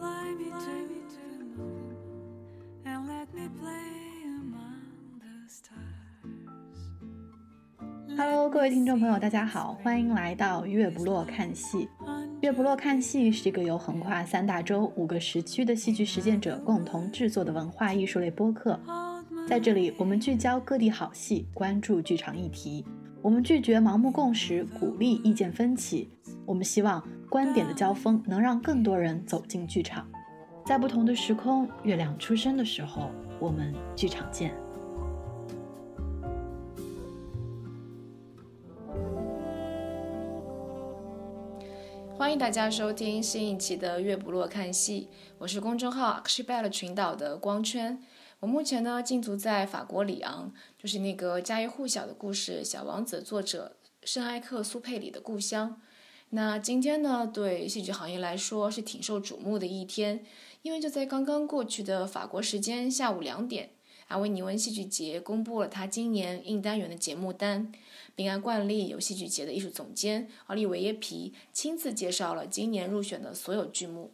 fly me to the moon and let me play among the stars. Hello，各位听众朋友，大家好，欢迎来到月不落看戏。月不落看戏是一个由横跨三大洲、五个时区的戏剧实践者共同制作的文化艺术类播客。在这里，我们聚焦各地好戏，关注剧场议题。我们拒绝盲目共识，鼓励意见分歧。我们希望观点的交锋能让更多人走进剧场。在不同的时空，月亮出生的时候，我们剧场见。欢迎大家收听新一期的《月不落看戏》，我是公众号 Archipel 群岛的光圈。我目前呢禁足在法国里昂，就是那个家喻户晓的故事《小王子》作者圣埃克苏佩里的故乡。那今天呢，对戏剧行业来说是挺受瞩目的一天，因为就在刚刚过去的法国时间下午两点，阿维尼翁戏剧节公布了他今年应单元的节目单。并按惯例，由戏剧节的艺术总监奥利维耶皮亲自介绍了今年入选的所有剧目。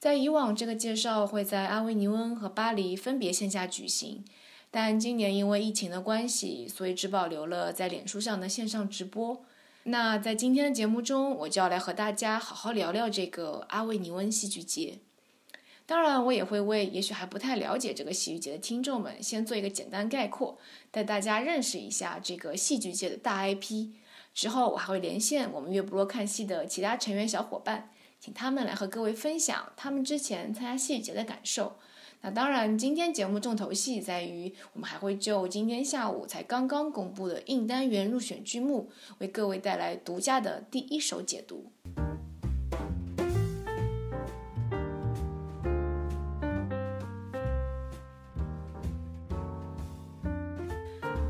在以往，这个介绍会在阿维尼翁和巴黎分别线下举行，但今年因为疫情的关系，所以只保留了在脸书上的线上直播。那在今天的节目中，我就要来和大家好好聊聊这个阿维尼翁戏剧节。当然，我也会为也许还不太了解这个戏剧节的听众们先做一个简单概括，带大家认识一下这个戏剧界的大 IP。之后，我还会连线我们月不落看戏的其他成员小伙伴，请他们来和各位分享他们之前参加戏剧节的感受。那当然，今天节目重头戏在于，我们还会就今天下午才刚刚公布的应单元入选剧目，为各位带来独家的第一手解读。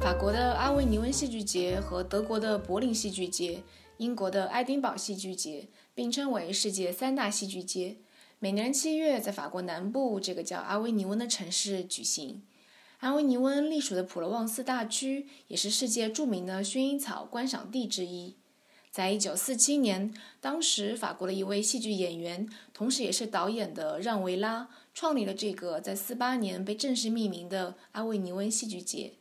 法国的阿维尼翁戏剧节和德国的柏林戏剧节、英国的爱丁堡戏剧节并称为世界三大戏剧节，每年七月在法国南部这个叫阿维尼翁的城市举行。阿维尼翁隶属的普罗旺斯大区也是世界著名的薰衣草观赏地之一。在一九四七年，当时法国的一位戏剧演员，同时也是导演的让·维拉，创立了这个在四八年被正式命名的阿维尼翁戏剧节。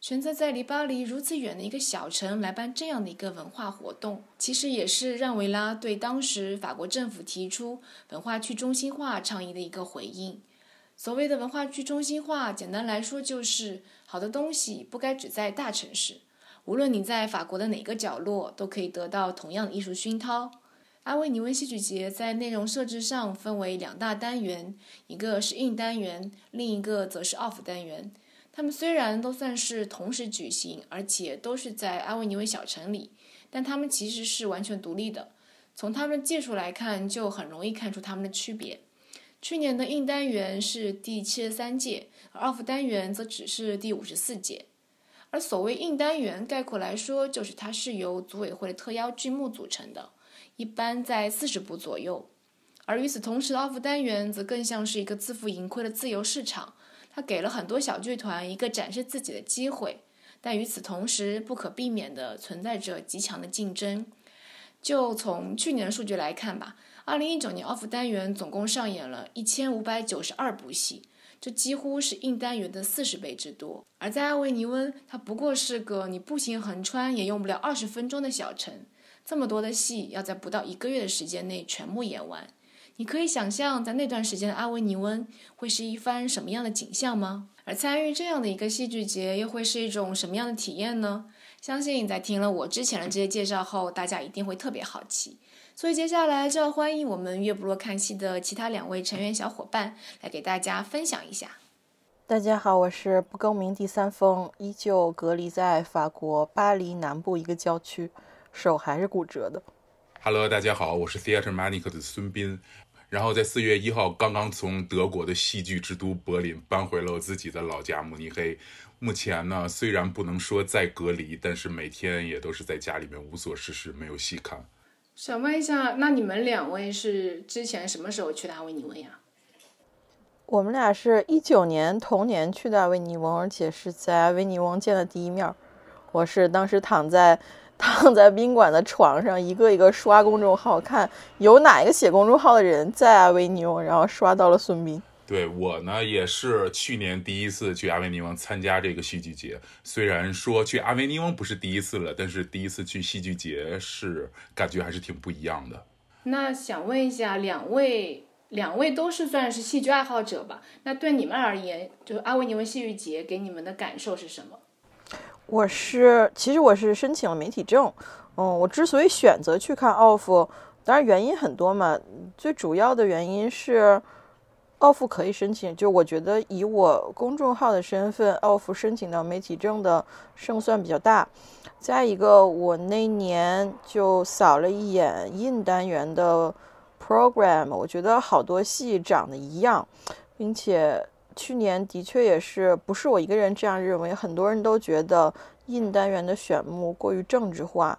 选择在离巴黎如此远的一个小城来办这样的一个文化活动，其实也是让维拉对当时法国政府提出文化去中心化倡议的一个回应。所谓的文化去中心化，简单来说就是好的东西不该只在大城市，无论你在法国的哪个角落，都可以得到同样的艺术熏陶。阿维尼翁戏剧节在内容设置上分为两大单元，一个是硬单元，另一个则是 off 单元。他们虽然都算是同时举行，而且都是在阿维尼翁小城里，但他们其实是完全独立的。从他们的技术来看，就很容易看出他们的区别。去年的硬单元是第七十三届，而 off 单元则只是第五十四届。而所谓硬单元，概括来说，就是它是由组委会的特邀剧目组成的，一般在四十部左右。而与此同时，off 单元则更像是一个自负盈亏的自由市场。它给了很多小剧团一个展示自己的机会，但与此同时，不可避免的存在着极强的竞争。就从去年的数据来看吧，二零一九年 off 单元总共上演了一千五百九十二部戏，这几乎是硬单元的四十倍之多。而在艾维尼翁，它不过是个你步行横穿也用不了二十分钟的小城，这么多的戏要在不到一个月的时间内全部演完。你可以想象，在那段时间的阿维尼翁会是一番什么样的景象吗？而参与这样的一个戏剧节，又会是一种什么样的体验呢？相信在听了我之前的这些介绍后，大家一定会特别好奇。所以接下来就要欢迎我们月不落看戏的其他两位成员小伙伴来给大家分享一下。大家好，我是不更名第三封，依旧隔离在法国巴黎南部一个郊区，手还是骨折的。Hello，大家好，我是 Theater Manic 的孙斌。然后在四月一号，刚刚从德国的戏剧之都柏林搬回了我自己的老家慕尼黑。目前呢，虽然不能说在隔离，但是每天也都是在家里面无所事事，没有戏看。想问一下，那你们两位是之前什么时候去的阿维尼翁呀？我们俩是一九年同年去的阿维尼翁，而且是在阿维尼翁见的第一面。我是当时躺在躺在宾馆的床上，一个一个刷公众号，看有哪一个写公众号的人在阿维尼翁，然后刷到了孙斌。对我呢，也是去年第一次去阿维尼翁参加这个戏剧节。虽然说去阿维尼翁不是第一次了，但是第一次去戏剧节是感觉还是挺不一样的。那想问一下，两位两位都是算是戏剧爱好者吧？那对你们而言，就是阿维尼翁戏剧节给你们的感受是什么？我是，其实我是申请了媒体证。嗯，我之所以选择去看奥弗，当然原因很多嘛，最主要的原因是。奥弗可以申请，就我觉得以我公众号的身份，奥弗申请到媒体证的胜算比较大。再一个，我那年就扫了一眼印单元的 program，我觉得好多戏长得一样，并且去年的确也是不是我一个人这样认为，很多人都觉得印单元的选目过于政治化。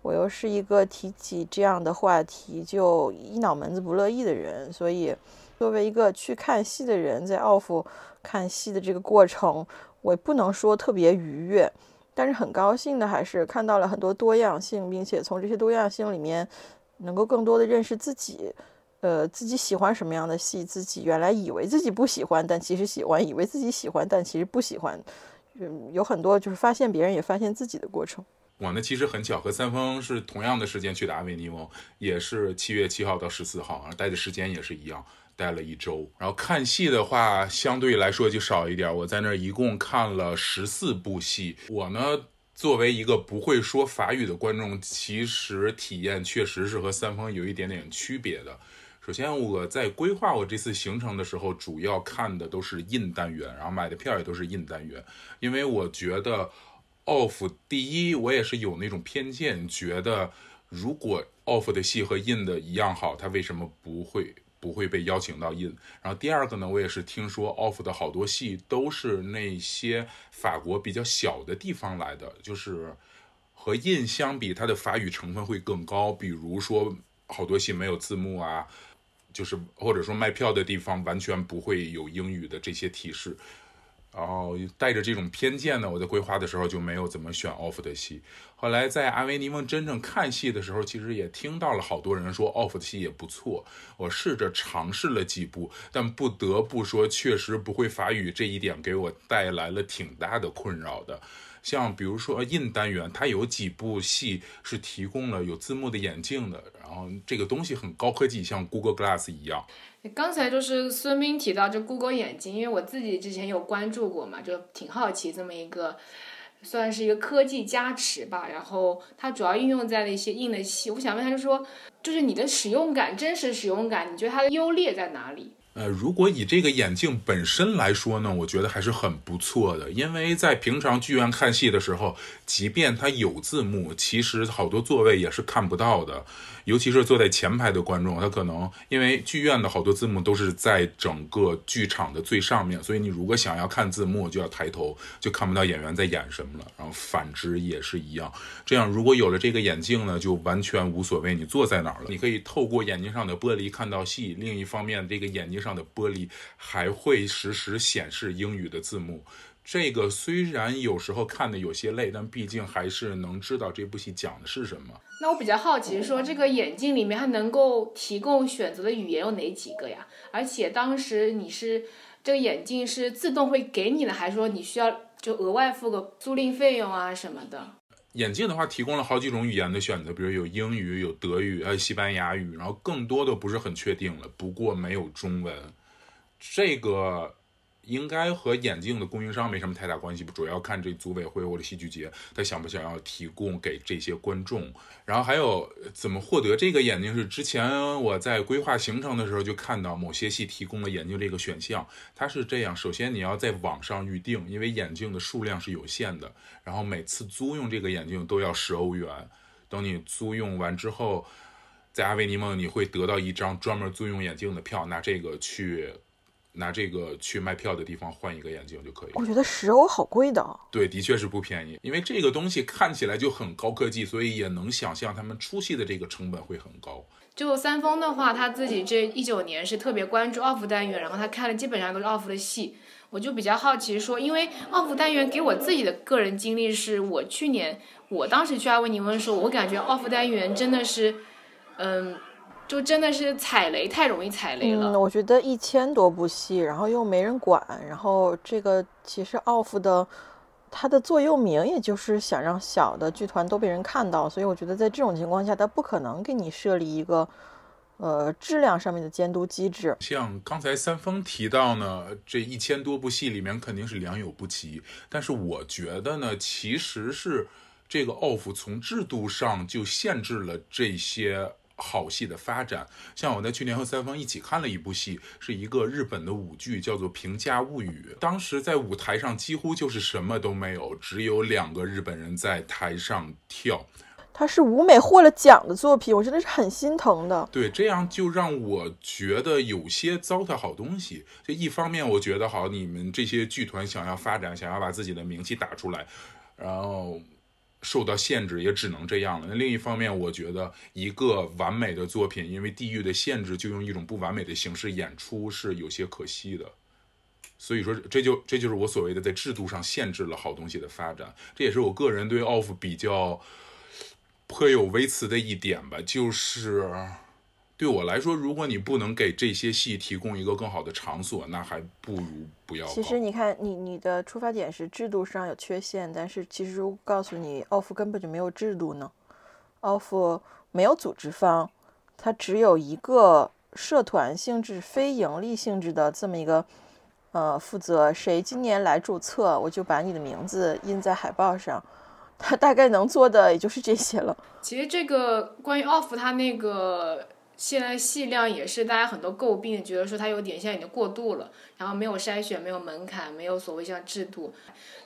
我又是一个提起这样的话题就一脑门子不乐意的人，所以。作为一个去看戏的人，在奥弗看戏的这个过程，我不能说特别愉悦，但是很高兴的还是看到了很多多样性，并且从这些多样性里面，能够更多的认识自己，呃，自己喜欢什么样的戏，自己原来以为自己不喜欢，但其实喜欢；以为自己喜欢，但其实不喜欢。嗯，有很多就是发现别人也发现自己的过程。我呢，其实很巧，和三丰是同样的时间去的阿维尼翁，也是七月七号到十四号，待的时间也是一样。待了一周，然后看戏的话相对来说就少一点。我在那儿一共看了十四部戏。我呢，作为一个不会说法语的观众，其实体验确实是和三丰有一点点区别的。首先，我在规划我这次行程的时候，主要看的都是印单元，然后买的票也都是印单元，因为我觉得，off 第一，我也是有那种偏见，觉得如果 off 的戏和印的一样好，它为什么不会？不会被邀请到印，然后第二个呢，我也是听说 off 的好多戏都是那些法国比较小的地方来的，就是和印相比，它的法语成分会更高。比如说好多戏没有字幕啊，就是或者说卖票的地方完全不会有英语的这些提示。然后带着这种偏见呢，我在规划的时候就没有怎么选 off 的戏。后来在阿维尼翁真正看戏的时候，其实也听到了好多人说 off 的戏也不错。我试着尝试了几部，但不得不说，确实不会法语这一点给我带来了挺大的困扰的。像比如说印单元，它有几部戏是提供了有字幕的眼镜的，然后这个东西很高科技，像 Google Glass 一样。刚才就是孙斌提到这 Google 眼镜，因为我自己之前有关注过嘛，就挺好奇这么一个，算是一个科技加持吧。然后它主要应用在了一些硬的戏，我想问他，就说，就是你的使用感，真实使用感，你觉得它的优劣在哪里？呃，如果以这个眼镜本身来说呢，我觉得还是很不错的。因为在平常剧院看戏的时候，即便它有字幕，其实好多座位也是看不到的。尤其是坐在前排的观众，他可能因为剧院的好多字幕都是在整个剧场的最上面，所以你如果想要看字幕，就要抬头，就看不到演员在演什么了。然后反之也是一样。这样如果有了这个眼镜呢，就完全无所谓你坐在哪儿了，你可以透过眼睛上的玻璃看到戏。另一方面，这个眼睛上上的玻璃还会实时显示英语的字幕。这个虽然有时候看的有些累，但毕竟还是能知道这部戏讲的是什么。那我比较好奇，说这个眼镜里面它能够提供选择的语言有哪几个呀？而且当时你是这个眼镜是自动会给你的，还是说你需要就额外付个租赁费用啊什么的？眼镜的话提供了好几种语言的选择，比如有英语、有德语、还有西班牙语，然后更多的不是很确定了。不过没有中文，这个。应该和眼镜的供应商没什么太大关系，主要看这组委会或者戏剧节他想不想要提供给这些观众。然后还有怎么获得这个眼镜？是之前我在规划行程的时候就看到某些戏提供了眼镜这个选项。它是这样：首先你要在网上预定，因为眼镜的数量是有限的。然后每次租用这个眼镜都要十欧元。等你租用完之后，在阿维尼翁你会得到一张专门租用眼镜的票，拿这个去。拿这个去卖票的地方换一个眼镜就可以。我觉得十欧好贵的。对，的确是不便宜，因为这个东西看起来就很高科技，所以也能想象他们出戏的这个成本会很高。就三丰的话，他自己这一九年是特别关注奥弗单元，然后他看的基本上都是奥弗的戏。我就比较好奇说，因为奥弗单元给我自己的个人经历是，我去年我当时去阿维尼翁的时候，我感觉奥弗单元真的是，嗯，就真的是踩雷太容易踩雷了。嗯，我觉得一千多部戏，然后又没人管，然后这个其实 off 的它的座右铭也就是想让小的剧团都被人看到，所以我觉得在这种情况下，它不可能给你设立一个。呃，质量上面的监督机制，像刚才三丰提到呢，这一千多部戏里面肯定是良莠不齐。但是我觉得呢，其实是这个 off 从制度上就限制了这些好戏的发展。像我在去年和三方一起看了一部戏，是一个日本的舞剧，叫做《平价物语》。当时在舞台上几乎就是什么都没有，只有两个日本人在台上跳。它是舞美获了奖的作品，我真的是很心疼的。对，这样就让我觉得有些糟蹋好东西。就一方面，我觉得好，你们这些剧团想要发展，想要把自己的名气打出来，然后受到限制，也只能这样了。那另一方面，我觉得一个完美的作品，因为地域的限制，就用一种不完美的形式演出，是有些可惜的。所以说，这就这就是我所谓的在制度上限制了好东西的发展。这也是我个人对 off 比较。颇有微词的一点吧，就是对我来说，如果你不能给这些戏提供一个更好的场所，那还不如不要。其实你看，你你的出发点是制度上有缺陷，但是其实如果告诉你，off 根本就没有制度呢，off 没有组织方，它只有一个社团性质、非盈利性质的这么一个，呃，负责谁今年来注册，我就把你的名字印在海报上。他大概能做的也就是这些了。其实这个关于 off 它那个现在戏量也是大家很多诟病，觉得说它有点像已经过度了，然后没有筛选，没有门槛，没有所谓像制度。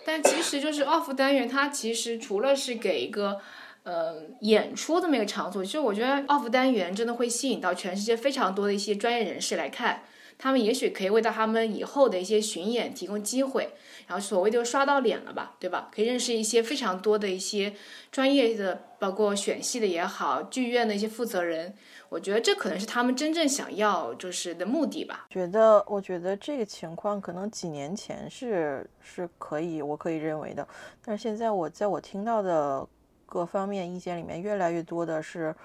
但其实就是 off 单元，它其实除了是给一个呃演出这么一个场所，其实我觉得 off 单元真的会吸引到全世界非常多的一些专业人士来看。他们也许可以为到他们以后的一些巡演提供机会，然后所谓的刷到脸了吧，对吧？可以认识一些非常多的一些专业的，包括选戏的也好，剧院的一些负责人。我觉得这可能是他们真正想要就是的目的吧。觉得，我觉得这个情况可能几年前是是可以，我可以认为的。但是现在我在我听到的各方面意见里面，越来越多的是，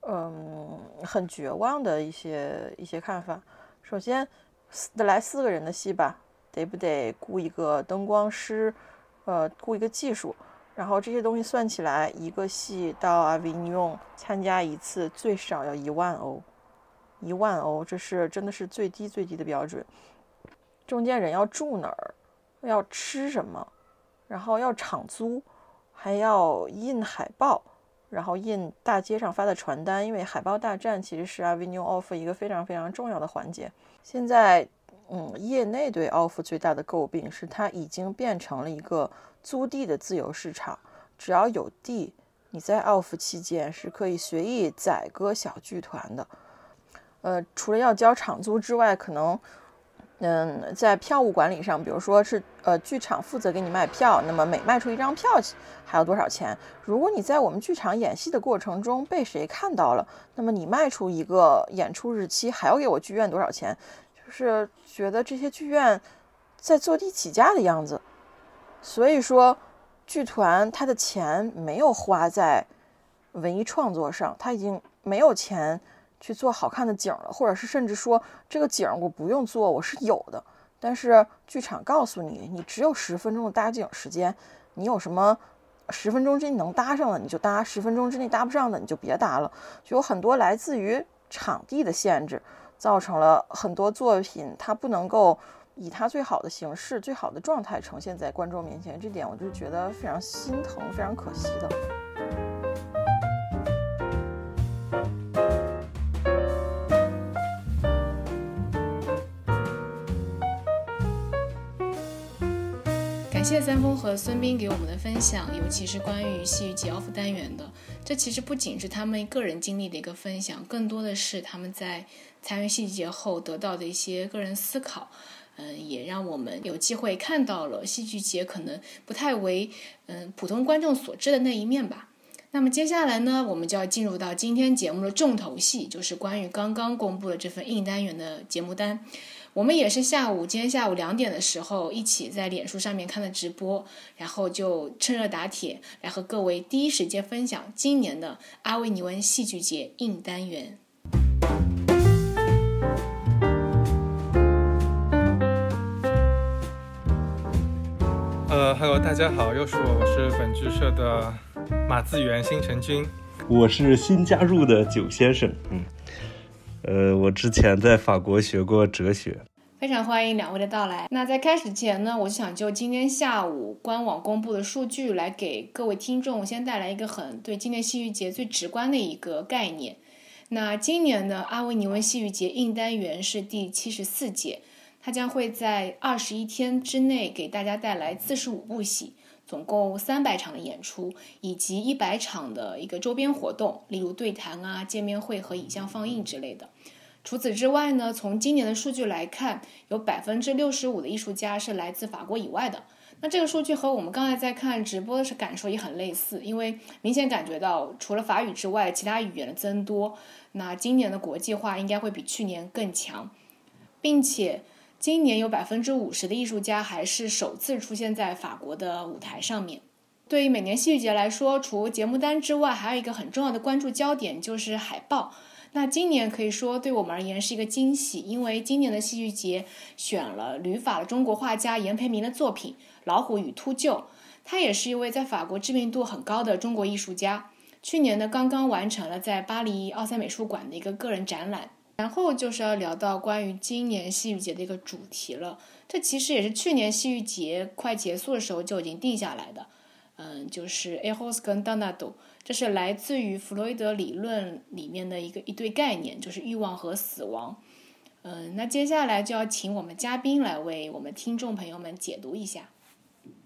嗯，很绝望的一些一些看法。首先，得来四个人的戏吧，得不得雇一个灯光师，呃，雇一个技术，然后这些东西算起来，一个戏到阿维尼翁参加一次最少要一万欧，一万欧，这是真的是最低最低的标准。中间人要住哪儿，要吃什么，然后要场租，还要印海报。然后印大街上发的传单，因为海报大战其实是 Avenue Off 一个非常非常重要的环节。现在，嗯，业内对 Off 最大的诟病是它已经变成了一个租地的自由市场。只要有地，你在 Off 期间是可以随意宰割小剧团的。呃，除了要交场租之外，可能。嗯，在票务管理上，比如说是呃，剧场负责给你卖票，那么每卖出一张票还要多少钱？如果你在我们剧场演戏的过程中被谁看到了，那么你卖出一个演出日期还要给我剧院多少钱？就是觉得这些剧院在坐地起价的样子。所以说，剧团他的钱没有花在文艺创作上，他已经没有钱。去做好看的景了，或者是甚至说这个景我不用做，我是有的。但是剧场告诉你，你只有十分钟的搭景时间，你有什么十分钟之内能搭上的你就搭，十分钟之内搭不上的你就别搭了。就有很多来自于场地的限制，造成了很多作品它不能够以他最好的形式、最好的状态呈现在观众面前。这点我就觉得非常心疼，非常可惜的。感谢三丰和孙斌给我们的分享，尤其是关于戏剧节 off 单元的。这其实不仅是他们个人经历的一个分享，更多的是他们在参与戏剧节后得到的一些个人思考。嗯，也让我们有机会看到了戏剧节可能不太为嗯普通观众所知的那一面吧。那么接下来呢，我们就要进入到今天节目的重头戏，就是关于刚刚公布的这份硬单元的节目单。我们也是下午，今天下午两点的时候，一起在脸书上面看的直播，然后就趁热打铁来和各位第一时间分享今年的阿维尼翁戏剧节硬单元。呃，Hello，大家好，又是我，我是本剧社的马自元星辰君，我是新加入的九先生，嗯。呃，我之前在法国学过哲学，非常欢迎两位的到来。那在开始前呢，我就想就今天下午官网公布的数据来给各位听众先带来一个很对今年戏剧节最直观的一个概念。那今年呢，阿维尼翁戏剧节硬单元是第七十四届，它将会在二十一天之内给大家带来四十五部戏。总共三百场的演出，以及一百场的一个周边活动，例如对谈啊、见面会和影像放映之类的。除此之外呢，从今年的数据来看，有百分之六十五的艺术家是来自法国以外的。那这个数据和我们刚才在看直播的时感受也很类似，因为明显感觉到除了法语之外，其他语言的增多。那今年的国际化应该会比去年更强，并且。今年有百分之五十的艺术家还是首次出现在法国的舞台上面。对于每年戏剧节来说，除节目单之外，还有一个很重要的关注焦点就是海报。那今年可以说对我们而言是一个惊喜，因为今年的戏剧节选了旅法的中国画家严培明的作品《老虎与秃鹫》，他也是一位在法国知名度很高的中国艺术家。去年呢，刚刚完成了在巴黎奥赛美术馆的一个个人展览。然后就是要聊到关于今年戏剧节的一个主题了，这其实也是去年戏剧节快结束的时候就已经定下来的，嗯，就是 Eros 跟 Donado，这是来自于弗洛伊德理论里面的一个一对概念，就是欲望和死亡。嗯，那接下来就要请我们嘉宾来为我们听众朋友们解读一下。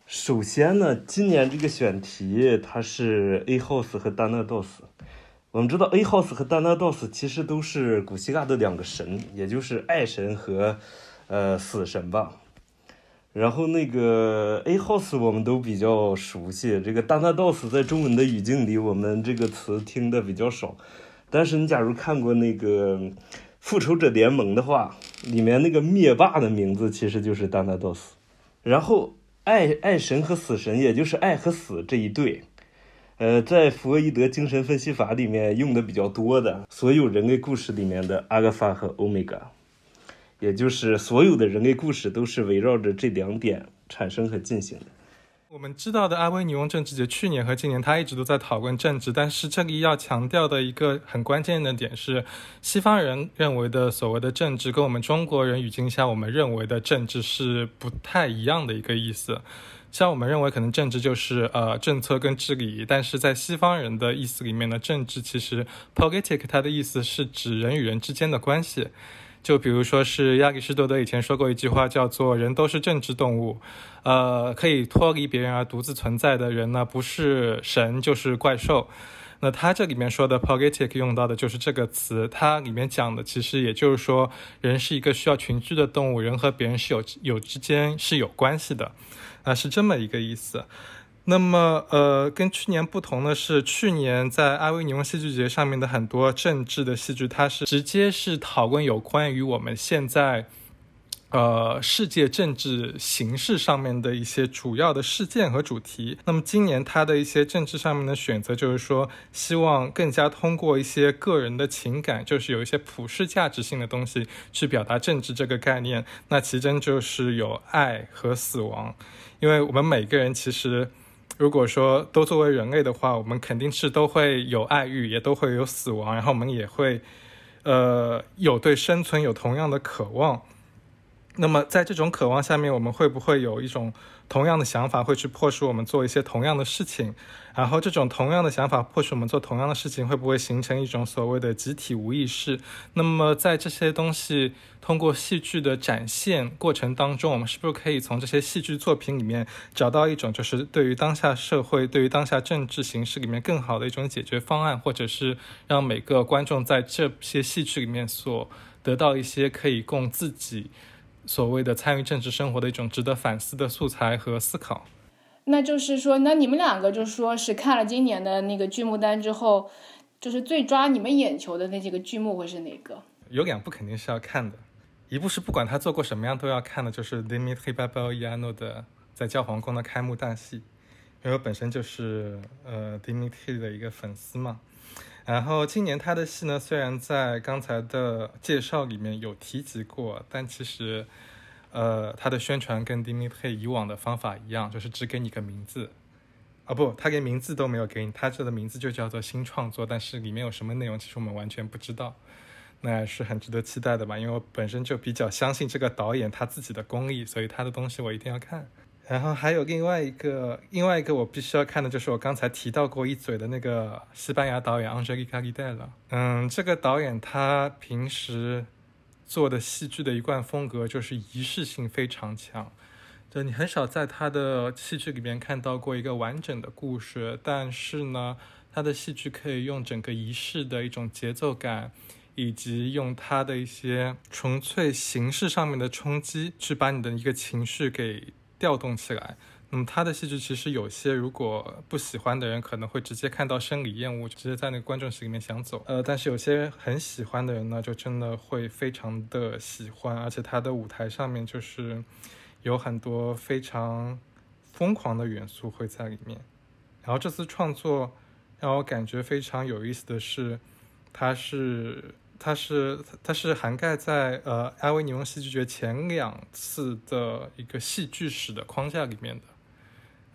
首先呢，今年这个选题它是 A House 和 Donados。我们知道，A House 和 Donados 其实都是古希腊的两个神，也就是爱神和呃死神吧。然后那个 A House 我们都比较熟悉，这个 Donados 在中文的语境里，我们这个词听的比较少。但是你假如看过那个《复仇者联盟》的话，里面那个灭霸的名字其实就是 Donados。然后爱爱神和死神，也就是爱和死这一对。呃，在弗洛伊德精神分析法里面用的比较多的，所有人类故事里面的阿尔法和欧米伽，也就是所有的人类故事都是围绕着这两点产生和进行的。我们知道的阿维尼翁政治节，去年和今年他一直都在讨论政治，但是这里要强调的一个很关键的点是，西方人认为的所谓的政治，跟我们中国人语境下我们认为的政治是不太一样的一个意思。像我们认为，可能政治就是呃政策跟治理，但是在西方人的意思里面呢，政治其实 politic 它的意思是指人与人之间的关系。就比如说是亚里士多德以前说过一句话，叫做“人都是政治动物”，呃，可以脱离别人而独自存在的人呢，不是神就是怪兽。那他这里面说的 politic 用到的就是这个词，它里面讲的其实也就是说，人是一个需要群居的动物，人和别人是有有之间是有关系的。啊，是这么一个意思。那么，呃，跟去年不同的是，去年在阿维尼翁戏剧节上面的很多政治的戏剧，它是直接是讨论有关于我们现在。呃，世界政治形势上面的一些主要的事件和主题。那么今年他的一些政治上面的选择，就是说希望更加通过一些个人的情感，就是有一些普世价值性的东西去表达政治这个概念。那其中就是有爱和死亡，因为我们每个人其实，如果说都作为人类的话，我们肯定是都会有爱欲，也都会有死亡，然后我们也会，呃，有对生存有同样的渴望。那么在这种渴望下面，我们会不会有一种同样的想法，会去迫使我们做一些同样的事情？然后这种同样的想法迫使我们做同样的事情，会不会形成一种所谓的集体无意识？那么在这些东西通过戏剧的展现过程当中，我们是不是可以从这些戏剧作品里面找到一种，就是对于当下社会、对于当下政治形势里面更好的一种解决方案，或者是让每个观众在这些戏剧里面所得到一些可以供自己。所谓的参与政治生活的一种值得反思的素材和思考，那就是说，那你们两个就说是看了今年的那个剧目单之后，就是最抓你们眼球的那几个剧目会是哪个？有两部肯定是要看的，一部是不管他做过什么样都要看的，就是 Dimitri Babayanov 的在教皇宫的开幕大戏，因为我本身就是呃 Dimitri 的一个粉丝嘛。然后今年他的戏呢，虽然在刚才的介绍里面有提及过，但其实，呃，他的宣传跟迪米佩以往的方法一样，就是只给你个名字，啊不，他连名字都没有给你，他这个名字就叫做新创作，但是里面有什么内容，其实我们完全不知道，那是很值得期待的吧？因为我本身就比较相信这个导演他自己的功力，所以他的东西我一定要看。然后还有另外一个，另外一个我必须要看的就是我刚才提到过一嘴的那个西班牙导演 Angelica l i d e l 嗯，这个导演他平时做的戏剧的一贯风格就是仪式性非常强，就你很少在他的戏剧里面看到过一个完整的故事。但是呢，他的戏剧可以用整个仪式的一种节奏感，以及用他的一些纯粹形式上面的冲击，去把你的一个情绪给。调动起来，那么他的戏剧其实有些，如果不喜欢的人可能会直接看到生理厌恶，直接在那个观众席里面想走。呃，但是有些很喜欢的人呢，就真的会非常的喜欢，而且他的舞台上面就是有很多非常疯狂的元素会在里面。然后这次创作让我感觉非常有意思的是，他是。它是它是涵盖在呃艾维尼翁戏剧节前两次的一个戏剧史的框架里面的，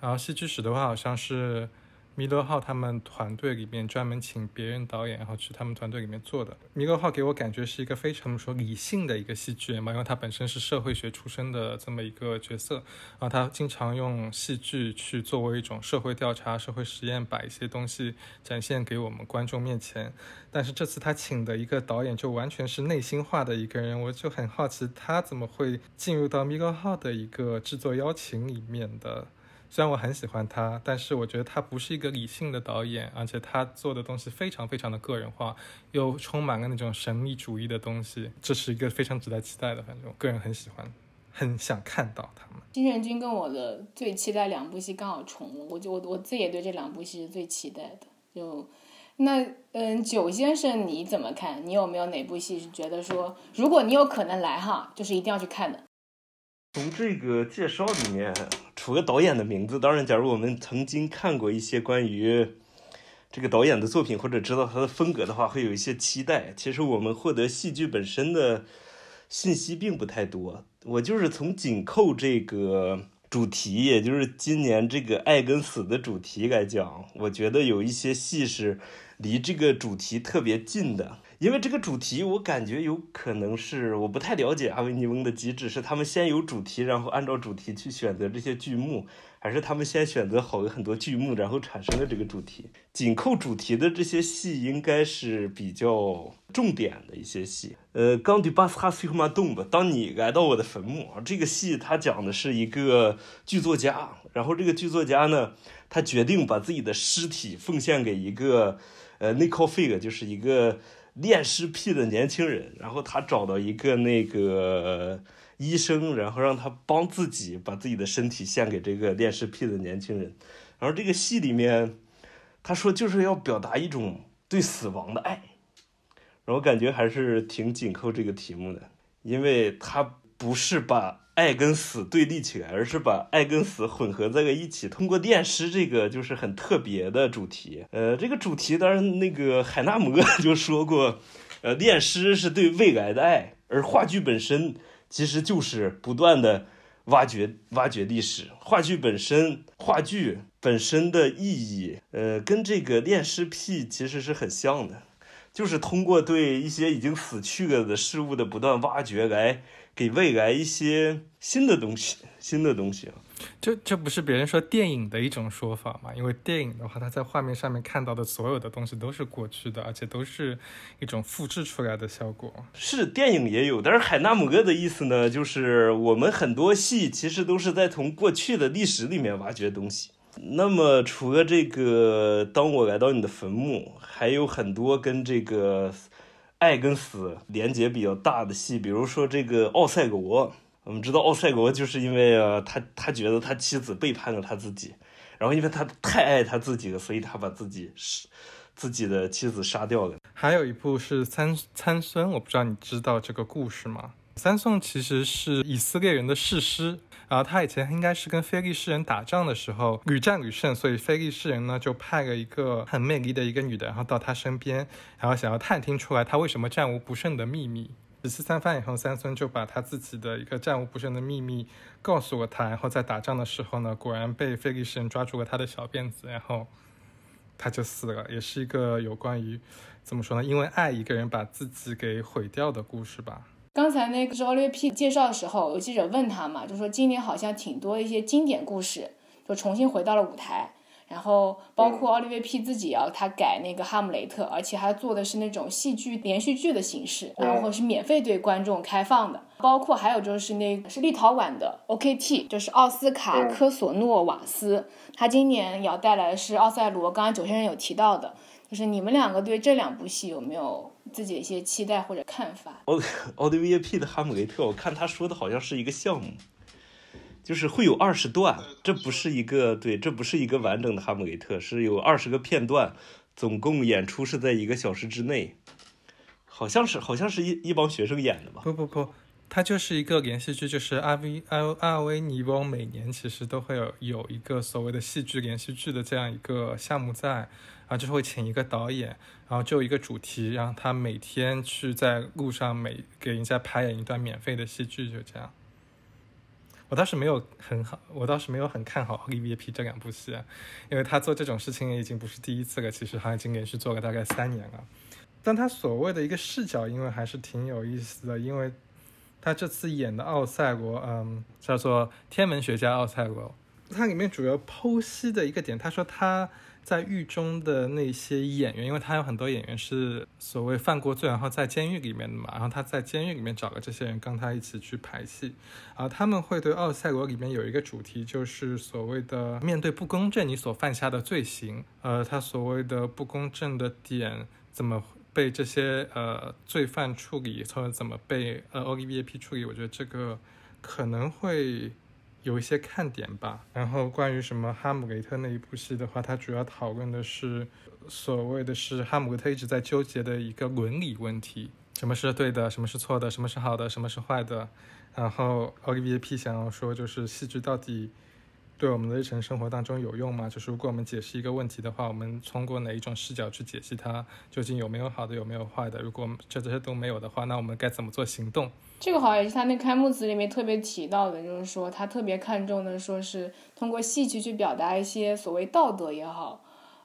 然后戏剧史的话好像是。弥勒号他们团队里面专门请别人导演，然后去他们团队里面做的。弥勒号给我感觉是一个非常说理性的一个戏剧人嘛，因为他本身是社会学出身的这么一个角色，然后他经常用戏剧去作为一种社会调查、社会实验，把一些东西展现给我们观众面前。但是这次他请的一个导演就完全是内心化的一个人，我就很好奇他怎么会进入到弥勒号的一个制作邀请里面的。虽然我很喜欢他，但是我觉得他不是一个理性的导演，而且他做的东西非常非常的个人化，又充满了那种神秘主义的东西，这是一个非常值得期待的。反正我个人很喜欢，很想看到他们。金元君跟我的最期待两部戏刚好重，我就我我自己也对这两部戏是最期待的。就那嗯，九先生你怎么看？你有没有哪部戏是觉得说，如果你有可能来哈，就是一定要去看的？从这个介绍里面，除了导演的名字，当然，假如我们曾经看过一些关于这个导演的作品，或者知道他的风格的话，会有一些期待。其实我们获得戏剧本身的信息并不太多。我就是从紧扣这个主题，也就是今年这个爱跟死的主题来讲，我觉得有一些戏是离这个主题特别近的。因为这个主题，我感觉有可能是我不太了解阿维尼翁的机制，是他们先有主题，然后按照主题去选择这些剧目，还是他们先选择好很多剧目，然后产生了这个主题？紧扣主题的这些戏应该是比较重点的一些戏。呃，刚对巴斯哈西克马动吧，当你来到我的坟墓啊，这个戏它讲的是一个剧作家，然后这个剧作家呢，他决定把自己的尸体奉献给一个呃内科费 e 就是一个。恋尸癖的年轻人，然后他找到一个那个医生，然后让他帮自己把自己的身体献给这个恋尸癖的年轻人。然后这个戏里面，他说就是要表达一种对死亡的爱，然后感觉还是挺紧扣这个题目的，因为他不是把。爱跟死对立起来，而是把爱跟死混合在了一起。通过恋尸这个就是很特别的主题。呃，这个主题当然那个海纳摩就说过，呃，恋尸是对未来的爱，而话剧本身其实就是不断的挖掘挖掘历史。话剧本身，话剧本身的意义，呃，跟这个恋尸癖其实是很像的。就是通过对一些已经死去了的事物的不断挖掘，来给未来一些新的东西，新的东西啊。这这不是别人说电影的一种说法吗？因为电影的话，它在画面上面看到的所有的东西都是过去的，而且都是一种复制出来的效果。是电影也有，但是海纳姆哥的意思呢，就是我们很多戏其实都是在从过去的历史里面挖掘东西。那么除了这个，当我来到你的坟墓，还有很多跟这个爱跟死连接比较大的戏，比如说这个奥赛罗。我们知道奥赛罗就是因为啊，他他觉得他妻子背叛了他自己，然后因为他太爱他自己了，所以他把自己是自己的妻子杀掉了。还有一部是参参孙，我不知道你知道这个故事吗？三宋其实是以色列人的士师，然后他以前应该是跟非利士人打仗的时候屡战屡胜，所以非利士人呢就派了一个很美丽的一个女的，然后到他身边，然后想要探听出来他为什么战无不胜的秘密。几次三番以后，三孙就把他自己的一个战无不胜的秘密告诉了他，然后在打仗的时候呢，果然被非利士人抓住了他的小辫子，然后他就死了，也是一个有关于怎么说呢？因为爱一个人把自己给毁掉的故事吧。刚才那个是奥利 P 介绍的时候，有记者问他嘛，就说今年好像挺多一些经典故事，就重新回到了舞台。然后包括奥利维 P 自己要他改那个哈姆雷特，而且他做的是那种戏剧连续剧的形式，然后是免费对观众开放的。包括还有就是那个是立陶宛的 OKT，就是奥斯卡科索诺瓦斯，他今年要带来的是奥赛罗。刚刚九先生有提到的，就是你们两个对这两部戏有没有自己的一些期待或者看法？奥奥利维 P 的哈姆雷特，我看他说的好像是一个项目。就是会有二十段，这不是一个对，这不是一个完整的哈姆雷特，是有二十个片段，总共演出是在一个小时之内，好像是好像是一一帮学生演的吧？不不不，它就是一个连续剧，就是阿维阿阿维尼翁每年其实都会有有一个所谓的戏剧连续剧的这样一个项目在，就是会请一个导演，然后就一个主题，让他每天去在路上每给人家排演一段免费的戏剧，就这样。我倒是没有很好，我倒是没有很看好《利维 P》这两部戏，因为他做这种事情也已经不是第一次了，其实他已经连续做了大概三年了。但他所谓的一个视角，因为还是挺有意思的，因为他这次演的奥赛罗，嗯，叫做天文学家奥赛罗，它里面主要剖析的一个点，他说他。在狱中的那些演员，因为他有很多演员是所谓犯过罪，然后在监狱里面的嘛，然后他在监狱里面找了这些人跟他一起去排戏，啊，他们会对《奥赛罗》里面有一个主题，就是所谓的面对不公正你所犯下的罪行，呃，他所谓的不公正的点怎么被这些呃罪犯处理，或者怎么被呃 O V A P 处理，我觉得这个可能会。有一些看点吧。然后关于什么哈姆雷特那一部戏的话，它主要讨论的是所谓的是哈姆雷特一直在纠结的一个伦理问题：什么是对的，什么是错的，什么是好的，什么是坏的。然后 O V P 想要说，就是戏剧到底对我们的日常生活当中有用吗？就是如果我们解释一个问题的话，我们通过哪一种视角去解析它，究竟有没有好的，有没有坏的？如果这这些都没有的话，那我们该怎么做行动？这个好像也是他那开幕词里面特别提到的，就是说他特别看重的，说是通过戏剧去表达一些所谓道德也好，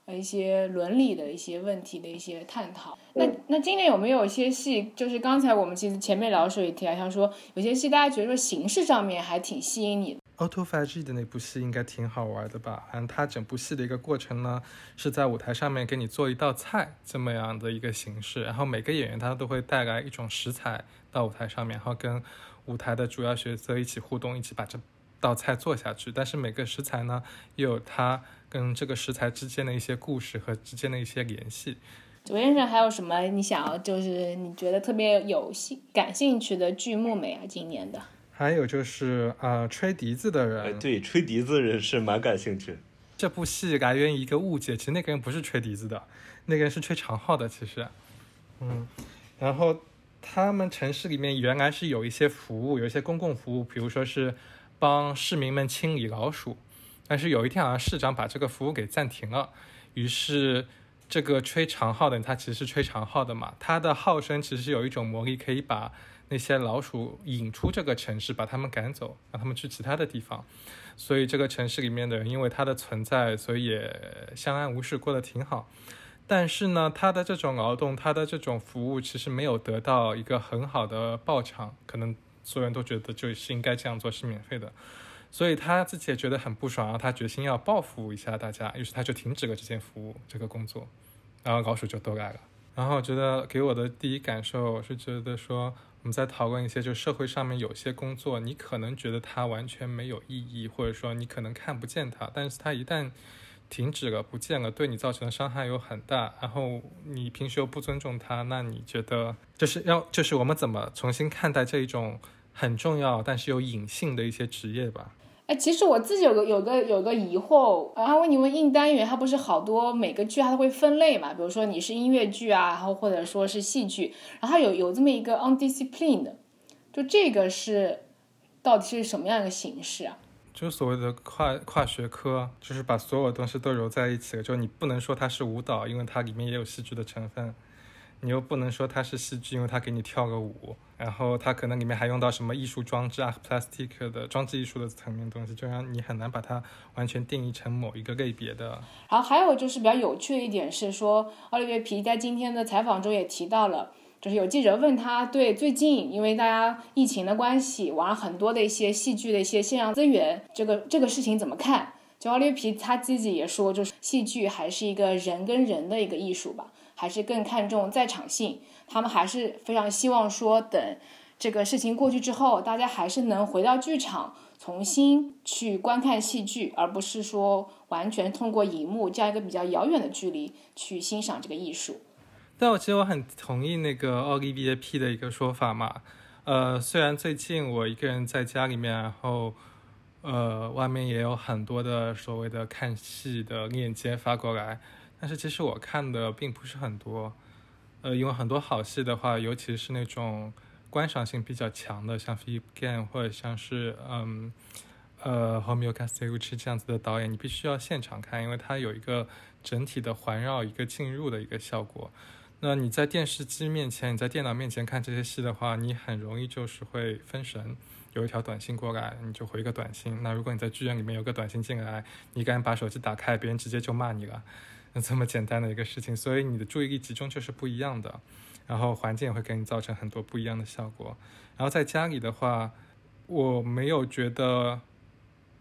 呃一些伦理的一些问题的一些探讨。那那今年有没有一些戏，就是刚才我们其实前面聊的时候也提到，像说有些戏大家觉得说形式上面还挺吸引你。Autophagy 的那部戏应该挺好玩的吧？反正，它整部戏的一个过程呢，是在舞台上面给你做一道菜这么样的一个形式，然后每个演员他都会带来一种食材到舞台上面，然后跟舞台的主要角色一起互动，一起把这道菜做下去。但是每个食材呢，又有它跟这个食材之间的一些故事和之间的一些联系。左先生还有什么你想要就是你觉得特别有兴感兴趣的剧目没啊？今年的？还有就是啊，吹笛子的人，对，吹笛子人是蛮感兴趣。这部戏来源于一个误解，其实那个人不是吹笛子的，那个人是吹长号的。其实，嗯，然后他们城市里面原来是有一些服务，有一些公共服务，比如说是帮市民们清理老鼠，但是有一天好像市长把这个服务给暂停了，于是这个吹长号的人，他其实是吹长号的嘛，他的号声其实有一种魔力，可以把。那些老鼠引出这个城市，把他们赶走，让他们去其他的地方。所以这个城市里面的人，因为它的存在，所以也相安无事，过得挺好。但是呢，他的这种劳动，他的这种服务，其实没有得到一个很好的报偿，可能所有人都觉得就是应该这样做是免费的，所以他自己也觉得很不爽，然后他决心要报复一下大家，于是他就停止了这件服务这个工作，然后老鼠就都来了。然后我觉得给我的第一感受是觉得说，我们在讨论一些就社会上面有些工作，你可能觉得它完全没有意义，或者说你可能看不见它，但是它一旦停止了、不见了，对你造成的伤害有很大。然后你平时又不尊重它，那你觉得就是要就是我们怎么重新看待这一种很重要但是又隐性的一些职业吧？哎，其实我自己有个有个有个疑惑，然后问你们硬单元，它不是好多每个剧它都会分类嘛？比如说你是音乐剧啊，然后或者说是戏剧，然后有有这么一个 undisciplined，就这个是到底是什么样一个形式啊？就是所谓的跨跨学科，就是把所有东西都揉在一起了。就你不能说它是舞蹈，因为它里面也有戏剧的成分；你又不能说它是戏剧，因为它给你跳个舞。然后它可能里面还用到什么艺术装置啊、plastic 的装置艺术的层面东西，就让你很难把它完全定义成某一个类别的。然后还有就是比较有趣的一点是说，奥利维皮在今天的采访中也提到了。就是有记者问他，对最近因为大家疫情的关系，网上很多的一些戏剧的一些线上资源，这个这个事情怎么看？就奥利皮他自己也说，就是戏剧还是一个人跟人的一个艺术吧，还是更看重在场性。他们还是非常希望说，等这个事情过去之后，大家还是能回到剧场，重新去观看戏剧，而不是说完全通过荧幕这样一个比较遥远的距离去欣赏这个艺术。但我其实我很同意那个奥利维耶 P 的一个说法嘛，呃，虽然最近我一个人在家里面，然后呃外面也有很多的所谓的看戏的链接发过来，但是其实我看的并不是很多，呃，因为很多好戏的话，尤其是那种观赏性比较强的，像 Philip Gan 或者像是嗯呃 Homio Castellucci 这样子的导演，你必须要现场看，因为它有一个整体的环绕、一个进入的一个效果。那你在电视机面前，你在电脑面前看这些戏的话，你很容易就是会分神。有一条短信过来，你就回一个短信。那如果你在剧院里面有个短信进来，你赶紧把手机打开，别人直接就骂你了。那 这么简单的一个事情，所以你的注意力集中就是不一样的。然后环境也会给你造成很多不一样的效果。然后在家里的话，我没有觉得，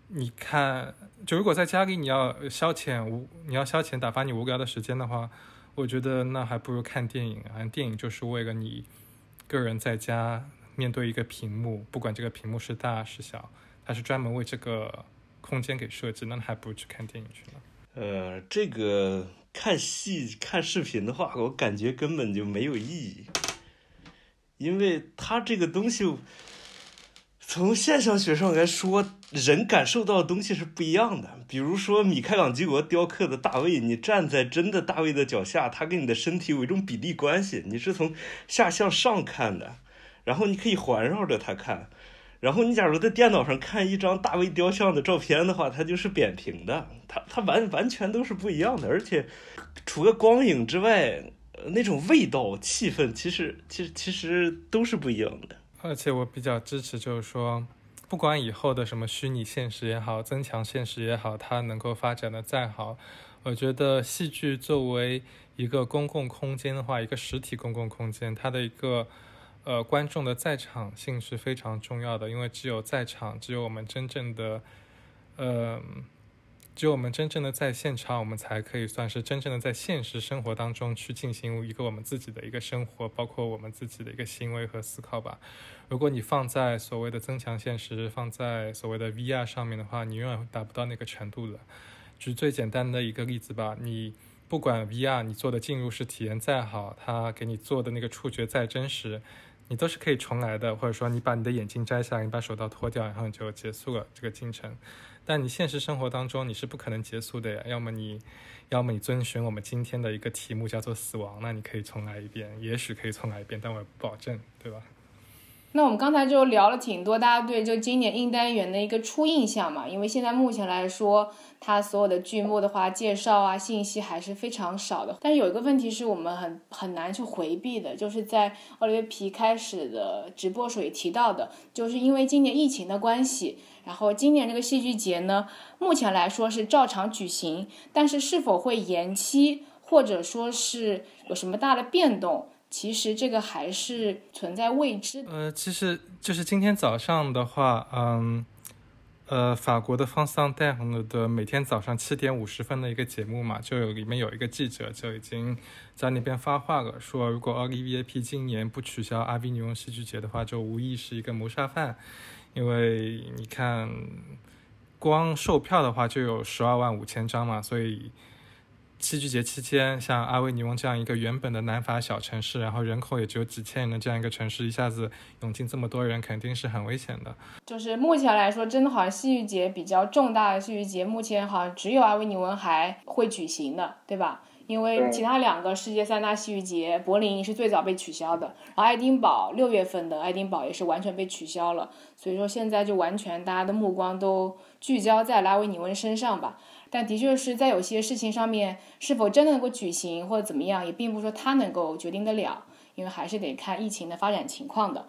你看，就如果在家里你要消遣无，你要消遣打发你无聊的时间的话。我觉得那还不如看电影啊！电影就是为了你个人在家面对一个屏幕，不管这个屏幕是大是小，它是专门为这个空间给设置，那还不如去看电影去了。呃，这个看戏看视频的话，我感觉根本就没有意义，因为它这个东西。从现象学上来说，人感受到的东西是不一样的。比如说，米开朗基罗雕刻的大卫，你站在真的大卫的脚下，他跟你的身体有一种比例关系，你是从下向上看的，然后你可以环绕着他看。然后你假如在电脑上看一张大卫雕像的照片的话，它就是扁平的，它它完完全都是不一样的。而且，除了光影之外，那种味道、气氛，其实其实其实都是不一样的。而且我比较支持，就是说，不管以后的什么虚拟现实也好，增强现实也好，它能够发展的再好，我觉得戏剧作为一个公共空间的话，一个实体公共空间，它的一个呃观众的在场性是非常重要的，因为只有在场，只有我们真正的，呃。只有我们真正的在现场，我们才可以算是真正的在现实生活当中去进行一个我们自己的一个生活，包括我们自己的一个行为和思考吧。如果你放在所谓的增强现实，放在所谓的 VR 上面的话，你永远达不到那个程度的。举最简单的一个例子吧，你不管 VR 你做的进入式体验再好，它给你做的那个触觉再真实，你都是可以重来的。或者说，你把你的眼镜摘下来，你把手套脱掉，然后你就结束了这个进程。但你现实生活当中你是不可能结束的呀，要么你，要么你遵循我们今天的一个题目叫做死亡，那你可以重来一遍，也许可以重来一遍，但我也不保证，对吧？那我们刚才就聊了挺多，大家对就今年硬单元的一个初印象嘛，因为现在目前来说，它所有的剧目的话，介绍啊信息还是非常少的。但是有一个问题是我们很很难去回避的，就是在奥利维皮开始的直播时也提到的，就是因为今年疫情的关系，然后今年这个戏剧节呢，目前来说是照常举行，但是是否会延期？或者说是有什么大的变动，其实这个还是存在未知。呃，其实就是今天早上的话，嗯。呃，法国的《方桑戴昂》的每天早上七点五十分的一个节目嘛，就有里面有一个记者就已经在那边发话了，说如果 Olivier 今年不取消阿维尼翁戏剧节的话，就无疑是一个谋杀犯，因为你看，光售票的话就有十二万五千张嘛，所以。戏剧节期间，像阿维尼翁这样一个原本的南法小城市，然后人口也只有几千人的这样一个城市，一下子涌进这么多人，肯定是很危险的。就是目前来说，真的好像戏剧节比较重大的戏剧节，目前好像只有阿维尼翁还会举行的，对吧？因为其他两个世界三大戏剧节，柏林是最早被取消的，然后爱丁堡六月份的爱丁堡也是完全被取消了。所以说现在就完全大家的目光都聚焦在拉维尼翁身上吧。但的确是在有些事情上面，是否真的能够举行或者怎么样，也并不说他能够决定得了，因为还是得看疫情的发展情况的。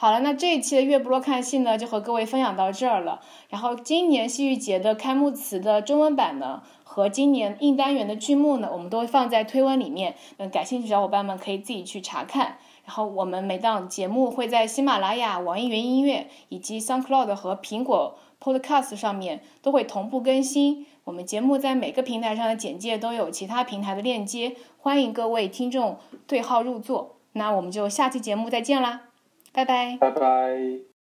好了，那这一期的月不落看戏呢，就和各位分享到这儿了。然后今年戏剧节的开幕词的中文版呢，和今年应单元的剧目呢，我们都会放在推文里面，嗯，感兴趣小伙伴们可以自己去查看。然后我们每档节目会在喜马拉雅、网易云音乐以及 SoundCloud 和苹果 Podcast 上面都会同步更新。我们节目在每个平台上的简介都有其他平台的链接，欢迎各位听众对号入座。那我们就下期节目再见啦，拜拜，拜拜。